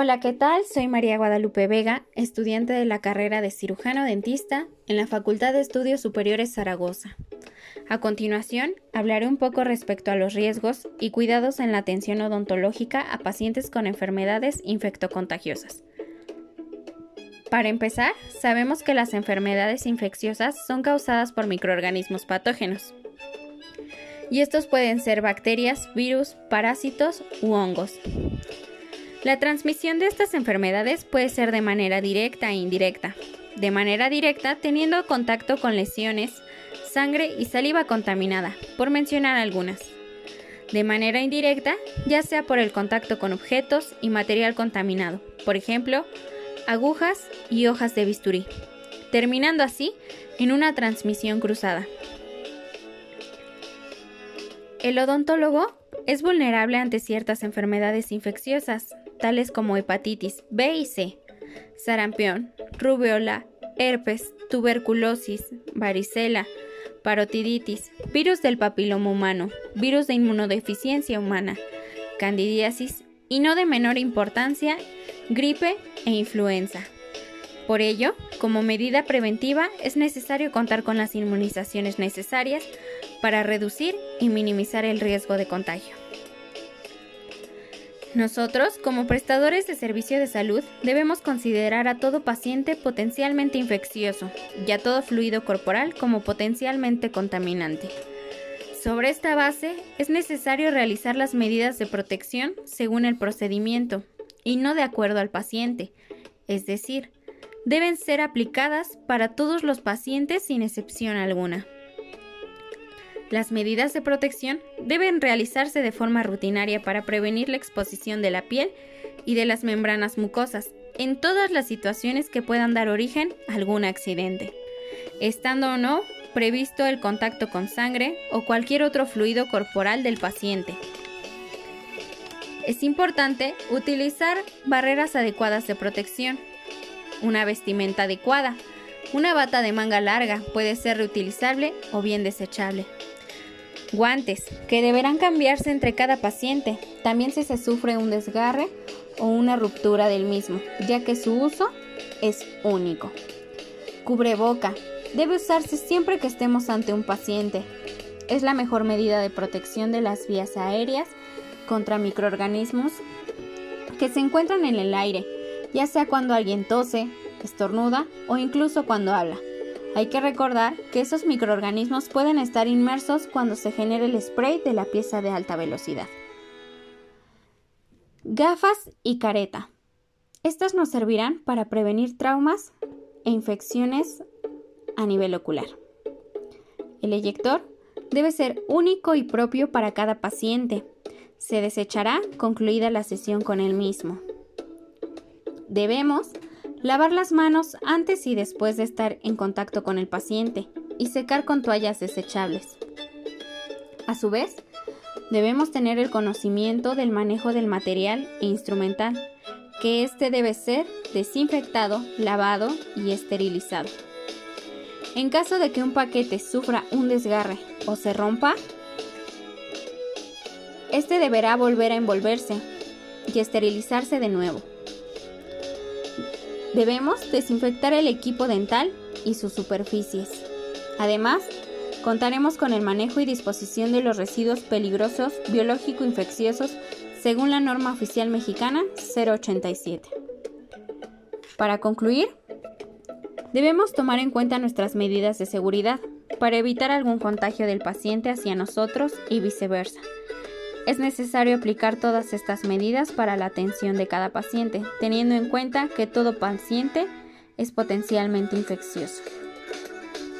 Hola, ¿qué tal? Soy María Guadalupe Vega, estudiante de la carrera de cirujano dentista en la Facultad de Estudios Superiores Zaragoza. A continuación, hablaré un poco respecto a los riesgos y cuidados en la atención odontológica a pacientes con enfermedades infectocontagiosas. Para empezar, sabemos que las enfermedades infecciosas son causadas por microorganismos patógenos. Y estos pueden ser bacterias, virus, parásitos u hongos. La transmisión de estas enfermedades puede ser de manera directa e indirecta. De manera directa, teniendo contacto con lesiones, sangre y saliva contaminada, por mencionar algunas. De manera indirecta, ya sea por el contacto con objetos y material contaminado, por ejemplo, agujas y hojas de bisturí, terminando así en una transmisión cruzada. El odontólogo es vulnerable ante ciertas enfermedades infecciosas, tales como hepatitis B y C, sarampión, rubiola, herpes, tuberculosis, varicela, parotiditis, virus del papiloma humano, virus de inmunodeficiencia humana, candidiasis y no de menor importancia, gripe e influenza. Por ello, como medida preventiva, es necesario contar con las inmunizaciones necesarias para reducir y minimizar el riesgo de contagio. Nosotros, como prestadores de servicio de salud, debemos considerar a todo paciente potencialmente infeccioso y a todo fluido corporal como potencialmente contaminante. Sobre esta base, es necesario realizar las medidas de protección según el procedimiento y no de acuerdo al paciente, es decir, deben ser aplicadas para todos los pacientes sin excepción alguna. Las medidas de protección deben realizarse de forma rutinaria para prevenir la exposición de la piel y de las membranas mucosas en todas las situaciones que puedan dar origen a algún accidente, estando o no previsto el contacto con sangre o cualquier otro fluido corporal del paciente. Es importante utilizar barreras adecuadas de protección, una vestimenta adecuada, una bata de manga larga puede ser reutilizable o bien desechable. Guantes, que deberán cambiarse entre cada paciente, también si se sufre un desgarre o una ruptura del mismo, ya que su uso es único. Cubreboca, debe usarse siempre que estemos ante un paciente. Es la mejor medida de protección de las vías aéreas contra microorganismos que se encuentran en el aire, ya sea cuando alguien tose, estornuda o incluso cuando habla. Hay que recordar que esos microorganismos pueden estar inmersos cuando se genere el spray de la pieza de alta velocidad. Gafas y careta. Estas nos servirán para prevenir traumas e infecciones a nivel ocular. El eyector debe ser único y propio para cada paciente. Se desechará concluida la sesión con el mismo. Debemos Lavar las manos antes y después de estar en contacto con el paciente y secar con toallas desechables. A su vez, debemos tener el conocimiento del manejo del material e instrumental, que éste debe ser desinfectado, lavado y esterilizado. En caso de que un paquete sufra un desgarre o se rompa, este deberá volver a envolverse y esterilizarse de nuevo. Debemos desinfectar el equipo dental y sus superficies. Además, contaremos con el manejo y disposición de los residuos peligrosos biológico-infecciosos según la norma oficial mexicana 087. Para concluir, debemos tomar en cuenta nuestras medidas de seguridad para evitar algún contagio del paciente hacia nosotros y viceversa. Es necesario aplicar todas estas medidas para la atención de cada paciente, teniendo en cuenta que todo paciente es potencialmente infeccioso.